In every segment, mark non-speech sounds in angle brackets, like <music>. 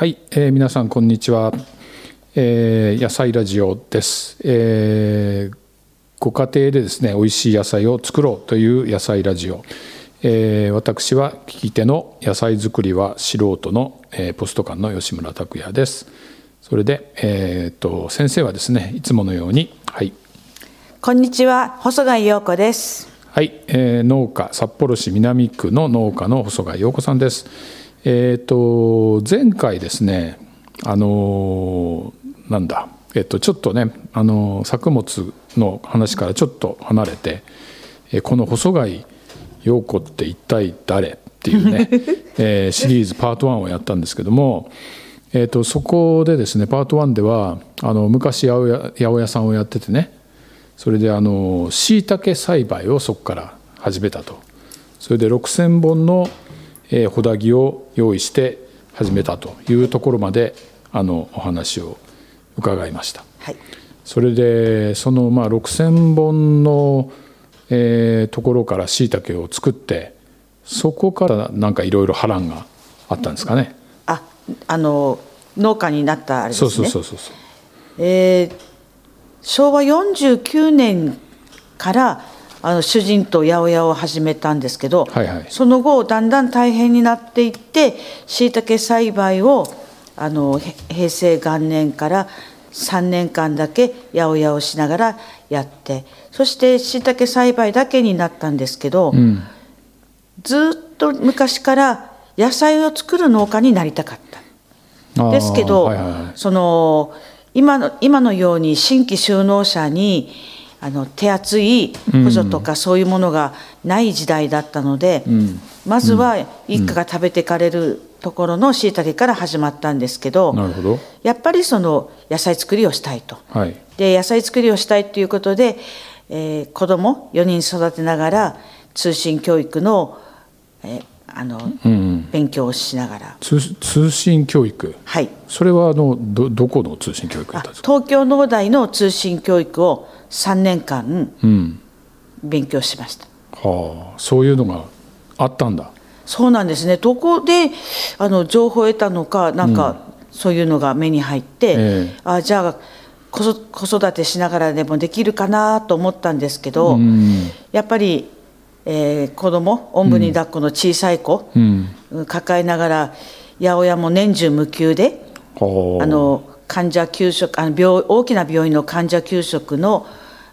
はい、えー皆さんこんにちは、えー野菜ラジオです、えーご家庭でですね美味しい野菜を作ろうという野菜ラジオ、えー私は聞き手の野菜作りは素人の、えーポスト館の吉村拓也です。それで、えー、と先生はですねいつものようにはい。こんにちは、細貝陽子です。はい、えー農家札幌市南区の農家の細貝陽子さんです。えっ、と前回ですね、あのーなんだ、えっ、とちょっとね、あのー作物の話からちょっと離れて、えーこの細貝陽子って一体誰っていうね、<laughs> えーシリーズパート1をやったんですけども。えー、とそこでですねパート1ではあの昔八百屋八百屋さんをやっててねそれであの椎茸栽培をそこから始めたとそれで6,000本のえー穂ダギを用意して始めたというところまであのお話を伺いましたはい。それでそのまあ6,000本の、えーところから椎茸を作ってそこからなんかいろいろ波乱があったんですかね。あ、あの農家になったあれですね。そうそうそうそうそうえー昭和49年からあの主人と八百屋を始めたんですけど、はいはい。その後だんだん大変になっていって椎茸栽培をあのへ平成元年から3年間だけ八百屋をしながらやってそして椎茸栽培だけになったんですけど、うん。ずっと昔から野菜を作る農家になりたかった。ですけど、はいはいはい。その今の今のように新規就農者にあの手厚い補助とかそういうものがない時代だったので、ん。まずは一家が食べていかれるところのしいたけから始まったんですけどやっぱりその野菜作りをしたいと。はい。で野菜作りをしたいということで、えー子供4人育てながら通信教育の,、えーあのうん勉強をしながら、通通信教育？はい、それはあのどどこの通信教育だあったんですか？東京農大の通信教育を3年間うん。勉強しました。はあそういうのがあったんだ。そうなんですね。どこであの情報を得たのかなんかそういうのが目に入って、ええ。あじゃあ子育子育てしながらでもできるかなと思ったんですけど、うん。やっぱり、えー子供おんぶに抱っこの小さい子、うん。抱えながら八百屋も年中無休ではああの患者給食あの病大きな病院の患者給食の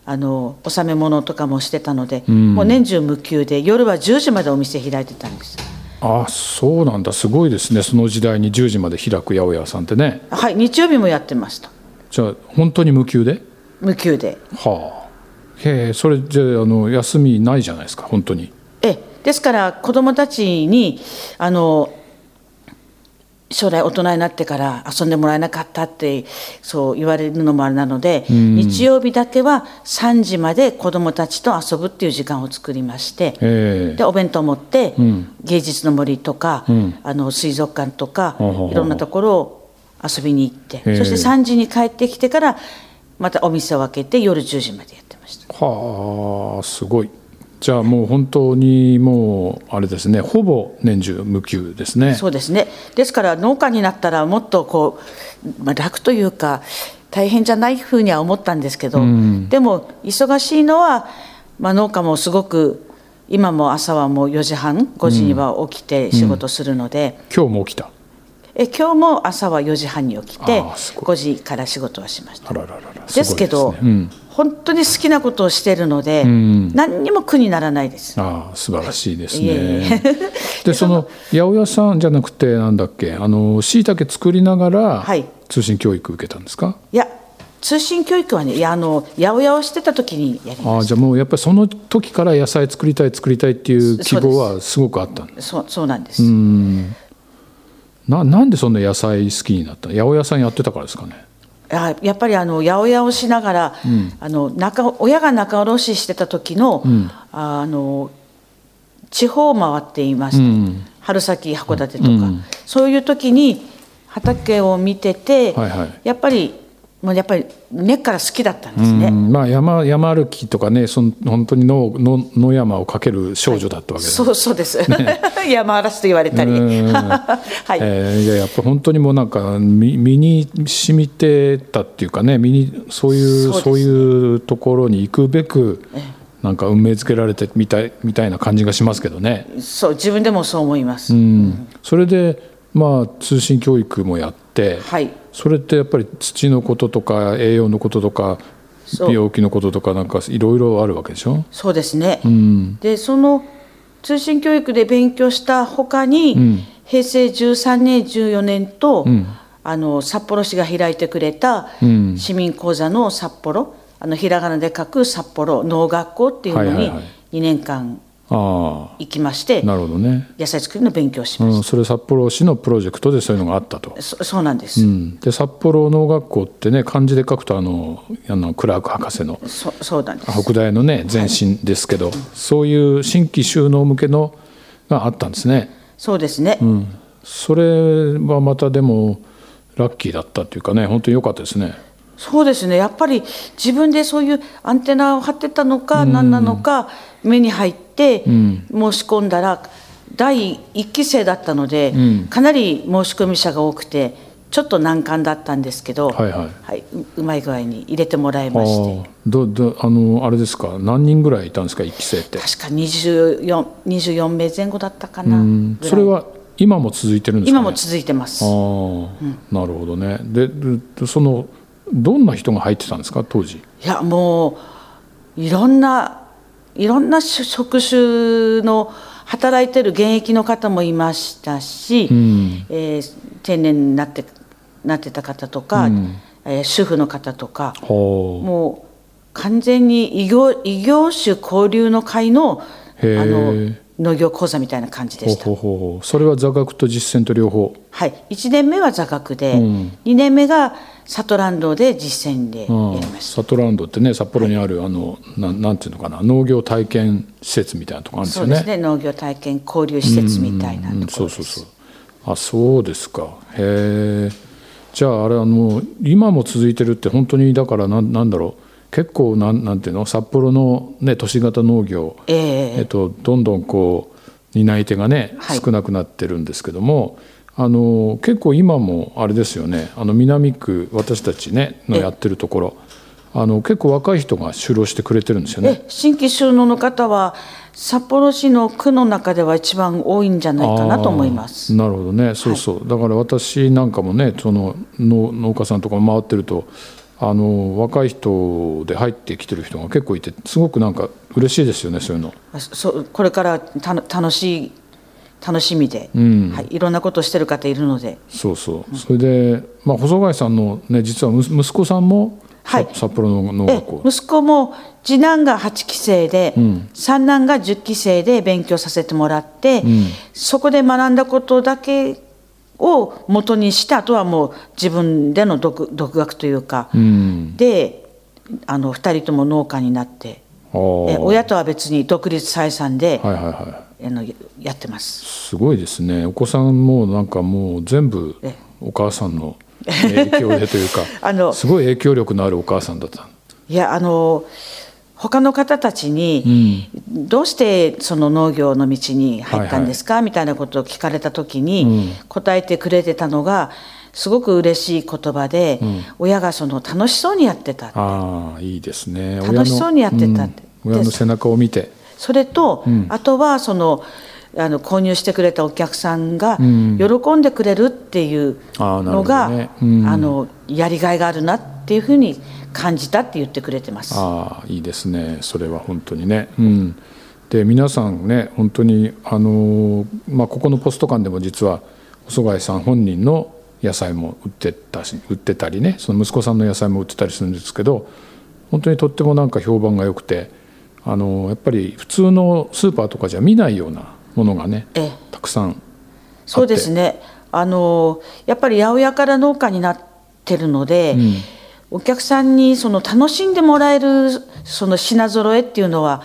あの納め物とかもしてたので、ん。もう年中無休で夜は10時までお店開いてたんです。あそうなんだ。すごいですね。その時代に10時まで開く八百屋さんってね。はい日曜日もやってました。じゃあ本当に無給で？無休で。はあへえそれじゃああの休みないじゃないですか本当に。えですから子どもたちにあの将来大人になってから遊んでもらえなかったってそう言われるのもあれなので、日曜日だけは3時まで子どもたちと遊ぶっていう時間を作りまして、ええ。でお弁当持って、ん。芸術の森とか、ん。あの水族館とか、いろんなところを遊びに行って、えそして3時に帰ってきてからまたお店を開けて夜10時までやって。はあすごい。じゃあもう本当にもうあれですねほぼ年中無給ですね。そうですね。ですから農家になったらもっとこう、まあ、楽というか大変じゃないふうには思ったんですけど、でも忙しいのは、まあ、農家もすごく今も朝はもう4時半5時には起きて仕事するので、今日も起きた？え今日も朝は4時半に起きてあーすご5時から仕事はしました。ですけどねうん本当に好きなことをしているので、ん。何にも苦にならないです。ああ素晴らしいですね。<laughs> でその八百屋さんじゃなくてなんだっけあの椎茸作りながらはい。通信教育受けたんですか、いや通信教育はねいやあの八百屋をしてた時にやりまああじゃあもうやっぱりその時から野菜作りたい作りたいっていう希望はすごくあったんですそうそうなんです、うん。ななんでそんな野菜好きになった八百屋さんやってたからですかね？ややっぱりあの八百屋をしながら、あの仲親が仲卸してた時の,、あの地方を回っていました、うん。春先函館とか、うん。そういう時に畑を見てて、はいはい。やっぱりもうやっぱり根っから好きだったんですね。まあ山山歩きとかねその本当に野野野山をかける少女だったわけです、そうそうです、<laughs> 山嵐と言われたり、<laughs> はい。えーいややっぱ本当にもうなんか身身に染みてたっていうかね身にそういうそうね。そういうところに行くべくなんか運命づけられてみたいみたいな感じがしますけどね。そう自分でもそう思います。うん、それでまあ通信教育もやって、はいそれってやっぱり土のこととか栄養のこととか病気のこととかなんかいろいろあるわけでしょ？そうですね、うん。でその通信教育で勉強したほかに、ん。平成13年14年と、ん。あの札幌市が開いてくれたうん。市民講座の札幌あのひらがなで書く札幌農学校っていうのにはいはいはい。2年間あ行きまして、あなるほどね。野菜作りの勉強をしましうん、それ札幌市のプロジェクトでそういうのがあったと。た、そそうなんです、うん、で札幌農学校ってね漢字で書くとあのあのクラーク博士のそそうなんです。北大のね前身ですけど、そういう新規収納向けのがあったんですね。そうですね、うん、それはまたでもラッキーだったっていうかね本当に良かったですね。そうですね。やっぱり自分でそういうアンテナを張ってたのか何なのか目に入って申し込んだら第1期生だったので、かなり申し込み者が多くてちょっと難関だったんですけど、はいはい。はいううまい具合に入れてもらいまして。どどあのあれですか？何人ぐらいいたんですか？1期生って。確か 24, 24名前後だったかな、それは今も続いてるんですか、ね、今も続いてます。ああ、なるほどね。ででそのどんな人が入ってたんですか当時？いやもういろんないろんな職種の働いてる現役の方もいましたし、ん。えー定年になってなってた方とか、えー主婦の方とかほもう完全に異業異業種交流の会のあの農業講座みたいな感じでした。うほうほうほう。それは座学と実践と両方。はい、1年目は座学で、うん。2年目がサトランドで実践でやうんりました。サトランドってね札幌にある、あのなんなんていうのかな農業体験施設みたいなとこあるんですよね。そうですね。農業体験交流施設みたいなうんところです。そうそうそう。あそうですか。へえじゃああれあの今も続いてるって本当にだからなんなんだろう結構なんなんていうの？札幌のね都市型農業ええ。えっと、どんどんこう担い手がねはい。少なくなってるんですけども、あの結構今もあれですよね。あの南区私たちねのえやってるところあの結構若い人が就労してくれてるんですよね。え新規収納の方は札幌市の区の中では一番多いんじゃないかなと思います。なるほどね。そうそう、だから私なんかもねその農農家さんとか回ってるとあの若い人で入ってきてる人が結構いてすごくなんか嬉しいですよねそういうの。あそうこれからたの楽しい楽しみで、ん。はい、いろんなことをしてる方いるので。そうそう。それで、まあ、細貝さんのね実はむ息子さんも、さはい。札幌の農え学校。息子も次男が8期生で、三男が10期生で勉強させてもらって、そこで学んだことだけを元にしてあとはもう自分での独独学というか、うん。であの2人とも農家になってえ親とは別に独立採算で、はいはいはあのややってます。いすごいですね。お子さんもなんかもう全部え。お母さんの <laughs> 影響でというかあのすごい影響力のあるお母さんだった。いやあの他の方たちに、どうしてその農業の道に入ったんですか、みたいなことを聞かれた時に、答えてくれてたのがすごく嬉しい言葉で、親がその楽しそうにやってたああいいですね。楽しそうにやってたって。うん。親の背中を見て。それと、あとはそのあの購入してくれたお客さんがん。喜んでくれるっていうのが、あのやりがいがあるなっていうふうに感じたって言ってくれてます。ああいいですね。それは本当にね。うん。で皆さんね本当にあのーまあここのポスト館でも実は細貝さん本人の野菜も売ってたし売ってたりねその息子さんの野菜も売ってたりするんですけど本当にとってもなんか評判が良くてあのーやっぱり普通のスーパーとかじゃ見ないようなものがねええ。たくさんそうですね。あのやっぱり八百屋から農家になってるので、お客さんにその楽しんでもらえるその品揃えっていうのは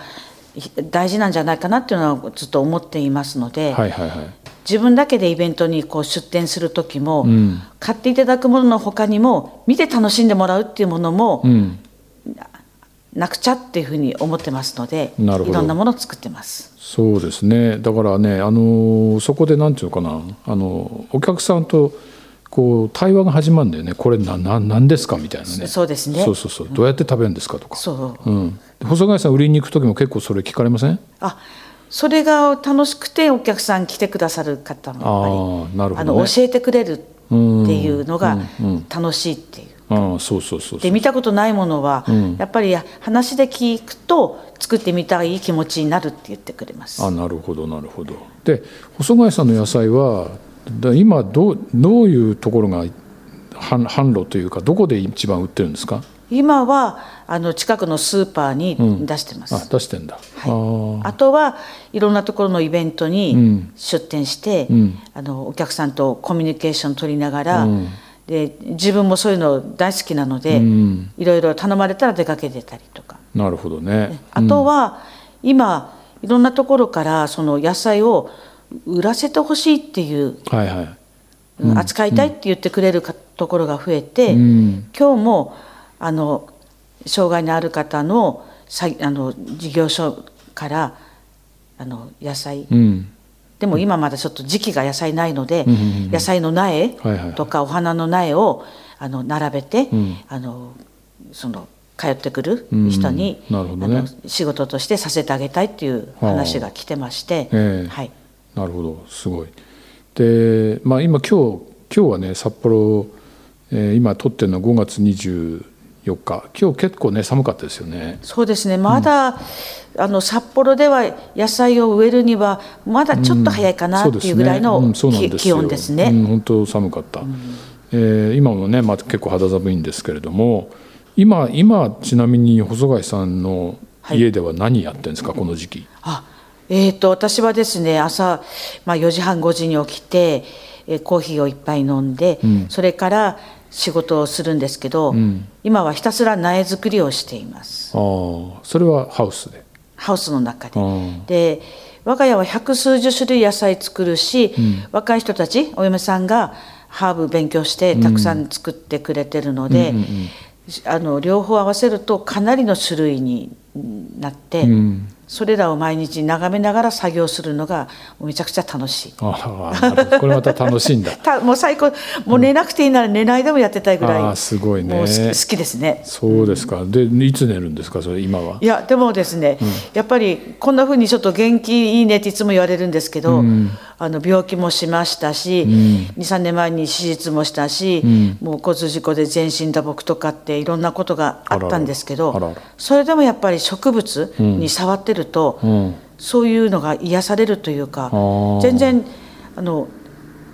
大事なんじゃないかなっていうのはずっと思っていますので、はいはいはい。自分だけでイベントにこう出店する時も、ん。買っていただくものの他にも見て楽しんでもらうっていうものもうん。なくちゃっていうふうに思ってますのでなるほど。いろんなものを作ってます。そうですね。だからねあのそこでなんていうのかな。あのお客さんとこう対話が始まるんだよね。これなな何ですかみたいなね。そうですね。そうそうそう。どうやって食べるんですかとか。そう。うん、細貝さん売りに行く時も結構それ聞かれません？あそれが楽しくてお客さん来てくださる方もあーなるほあどね。の教えてくれるっていうのが楽しいっていう。ああそうそうそうそう。で見たことないものは、ん。やっぱり話で聞くと作ってみたい気持ちになるって言ってくれます。あなるほどなるほど。で細貝さんの野菜はだ今どうどういうところが販販路というかどこで一番売ってるんですか？今はあの近くのスーパーに出してます。あ出してんだ、あああとはいろんなところのイベントに出店して、ん。あのお客さんとコミュニケーション取りながら、うん。で自分もそういうの大好きなので、ん。いろいろ頼まれたら出かけてたりとか。なるほどね。あとは、今いろんなところからその野菜を売らせてほしいっていう、はいはい。うん。扱いたいって言ってくれるかところが増えて、うん。今日もあの障害のある方のさあの事業所からあの野菜、うん。でも今まだちょっと時期が野菜ないので、んうんうん野菜の苗とかお花の苗をあの並べて、ん。あのその通ってくるうん。人に、なるほどね。あの仕事としてさせてあげたいっていう話が来てまして、ええ。はい、なるほど。すごい。でまあ今今日今日はね札幌、えー今撮ってるのは5月24日。今日結構ね寒かったですよね。そうですね。まだ、あの札幌では野菜を植えるにはまだちょっと早いかなっていうぐらいのそうんそうなんきですよ。気温ですね。うん、本当寒かった、えー今もね、まあ、結構肌寒いんですけれども今今ちなみに細貝さんの家では何やってるんですか、この時期？あえー、と私はですね朝、まあ、4時半5時に起きて、えーコーヒーを一杯飲んで、それから仕事をするんですけど、今はひたすら苗作りをしています。ああそれはハウスで？ハウスの中で。あで我が家は百数十種類野菜作るし、若い人たちお嫁さんがハーブ勉強してたくさん作ってくれてるので、あの両方合わせるとかなりの種類になって、んそれらを毎日眺めながら作業するのがめちゃくちゃ楽しい。これまた楽しいんだ。<laughs> たもう最高。もう寝なくていいなら寝ないでもやってたいぐらい、あーすごいね。好きですね。そうですか。でいつ寝るんですか？それ今は？いやでもですね、やっぱりこんなふうにちょっと元気いいねっていつも言われるんですけど、あの病気もしましたし、23年前に手術もしたし、もう交通事故で全身打撲とかっていろんなことがあったんですけどそれでもやっぱり植物に触ってると、うん。そういうのが癒されるというかー。全然あの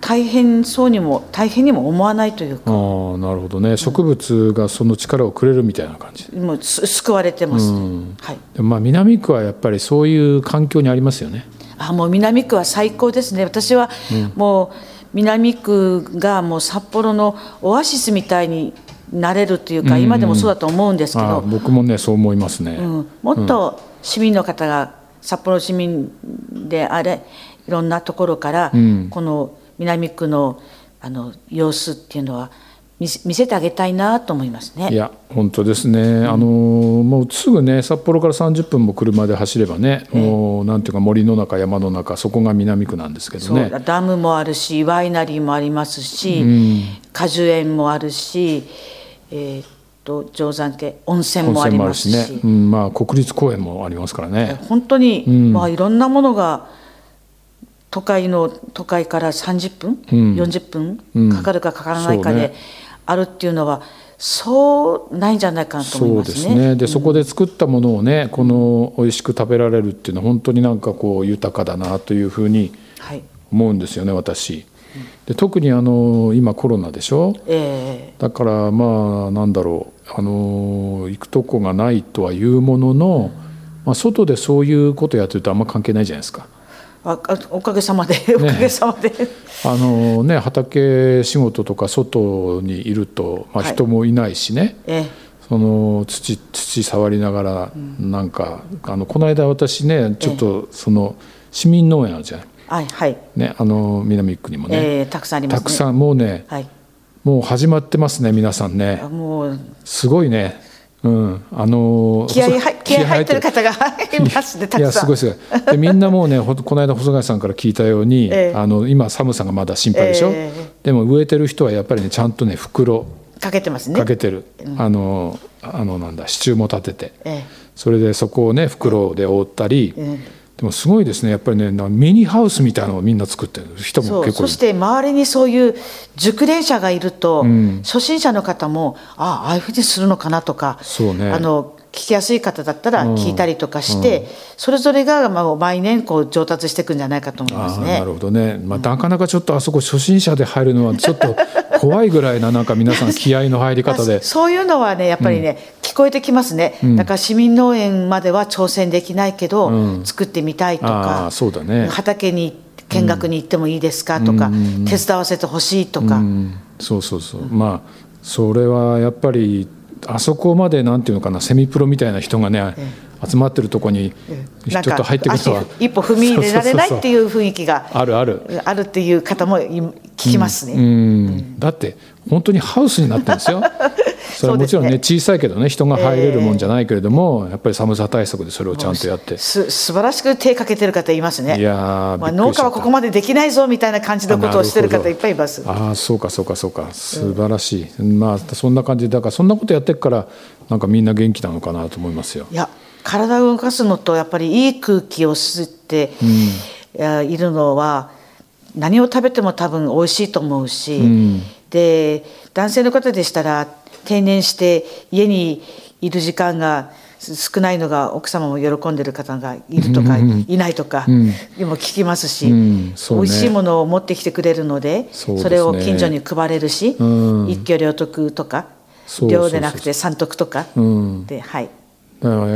大変そうにも大変にも思わないというかああなるほどね。植物がその力をくれるみたいな感じ。もうす救われてます、はい。まあ南区はやっぱりそういう環境にありますよねあもう南区は最高ですね。私はもう南区がもう札幌のオアシスみたいになれるというか、今でもそうだと思うんですけど、僕もねそう思いますね、うん、もっと市民の方が札幌市民であれいろんなところから、この南区のあの様子っていうのは見せてあげたいなと思いますね。いや本当ですね、あのもうすぐね札幌から30分も車で走ればね、もうなんていうか森の中山の中そこが南区なんですけどね。ダムもあるしワイナリーもありますし、果樹園もあるし、えーっと定山家温泉温もありますし。ね、うん、まあ国立公園もありますからね。本当に、まあ、いろんなものが都会の都会から30分、40分かかるかかからないかでねあるっていうのはそうないんじゃないかなと思いそうまね。ですすねでそこで作ったものをねこの美味しく食べられるっていうのは本当になんかこう豊かだなというふうにはい思うんですよね私。で特にあの今コロナでしょ？えだからまあなんだろうあの行くとこがないとはいうものの、まあ、外でそういうことやってるとあんま関係ないじゃないですか。おかげさまで、おかげさまで。あのね、畑仕事とか外にいると、まあ、はい。人もいないしね、えその土土触りながらなんか、あのこの間私ねちょっとその市民農園あるじゃない、はいはい、ね、あの南区にもね、えーたくさんありますね。たくさんもうね、はい。もう始まってますね皆さんね。もう。すごいねうん。あの気合気合い入ってる。方がいますねたいやくさん。すごいすごい。でみんなもうねこの間細貝さんから聞いたように、ええ。あの今寒さがまだ心配でしょ、えでも植えてる人はやっぱりねちゃんとね袋かけてますね。かけてる、あのあのなんだ支柱も立てて、えそれでそこをね袋で覆ったり、えでもすごいですね。やっぱりねなミニハウスみたいなのをみんな作ってる人も結構。そして周りにそういう熟練者がいると、ん。初心者の方もああああいうふうにするのかなとかそうね。あの聞きやすい方だったら聞いたりとかして、それぞれがまあ毎年こう上達していくんじゃないかと思いますね。なる。ほどね、まあ、なかなかちょっとあそこ初心者で入るのはちょっと怖いぐらいななんか皆さん <laughs> 気合の入り方で。まあそういうのはねやっぱりね、聞こえてきますね、だから市民農園までは挑戦できないけど、うん。作ってみたいとあかあそうだね。畑に見学に行ってもいいですかとか、手伝わせてほしいとか、うん。そうそうそう、まあそれはやっぱりあそこまでなんていうのかなセミプロみたいな人がね、集まってるとこにちょっと入ってくるとは。足一歩踏み入れられないっていう雰囲気が <laughs> あるある。あるっていう方もい聞きますね。うん。だって本当にハウスになってるんですよそれはもちろんねそう小さいけどね人が入れるもんじゃないけれども、やっぱり寒さ対策でそれをちゃんとやって。す素晴らしく手かけてる方いますね。いやーまあ、農家はここまでできないぞみたいな感じのことをしてる方いっぱいいます。ああそうかそうかそうか。素晴らしい、まあそんな感じ。でだからそんなことやってるからなんかみんな元気なのかなと思いますよ。いや体を動かすのとやっぱりいい空気を吸って、いやいるのは何を食べても多分美味しいと思うし、ん。で男性の方でしたら定年して家にいる時間が少ないのが奥様も喜んでる方がいるとか、いないとか、でも聞きますし、美味しいものを持ってきてくれるのでそれを近所に配れるし、うん。一挙両得とか両でなくて三得とか、うん。ではい。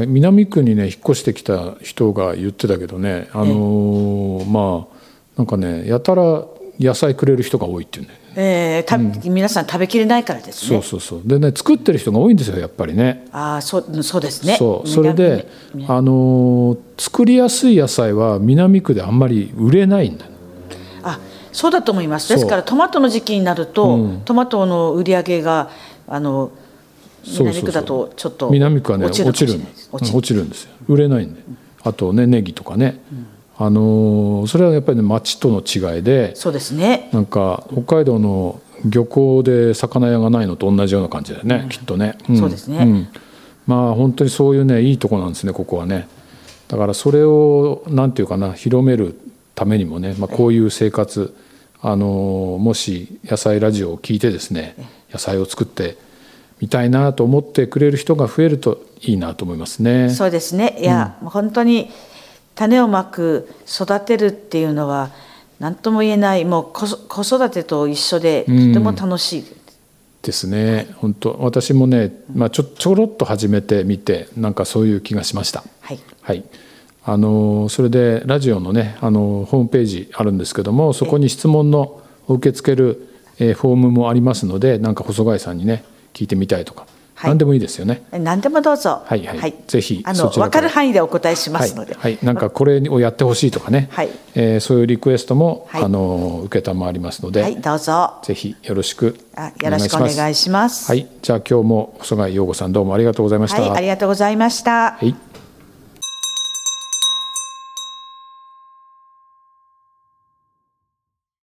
南区にね引っ越してきた人が言ってたけどねあのーまあなんかねやたら野菜くれる人が多いっていうね。えーた皆さん食べきれないからですね。そうそうそう。でね作ってる人が多いんですよやっぱりね。ああそうそうですね。そう。それであのー作りやすい野菜は南区であんまり売れないんだよ。あそうだと思います。ですからトマトの時期になると、トマトの売り上げがあの南区だとちょっと南区はね落ちる落ちる。落ちるんですよ。売れないんで。あとねネギとかね、あのーそれはやっぱりね町との違いでそうですね。なんか北海道の漁港で魚屋がないのと同じような感じだよね、きっとね、ん。そうですね。ん。まあ本当にそういうねいいとこなんですねここはね。だからそれをなんていうかな広めるためにもね、まあ、こういう生活あのもし野菜ラジオを聞いてですね野菜を作ってみたいなと思ってくれる人が増えるといいなと思いますね。そうですね。いや、もう本当に種をまく育てるっていうのは何とも言えないもう子子育てと一緒でとても楽しい。ですね本当私もね、まあ、ちょちょろっと始めてみてなんかそういう気がしました。はい。はい、あのそれでラジオのねあのホームページあるんですけどもそこに質問の受け付ける、えーフォームもありますのでなんか細貝さんにね聞いてみたいとか、はい何でもいいですよね。何でもどうぞ。はいはいぜひあのそちらから分かる範囲でお答えしまはいすので。はい、なんかこれをやってほしいとかね、はいえーそういうリクエストも、はいあの承りますので、はい、どうぞ。ぜひよろしくあよろしくお願いします。はい、じゃあ今日も細貝陽子さんどうもありがとうございました。はい、ありがとうございました。はい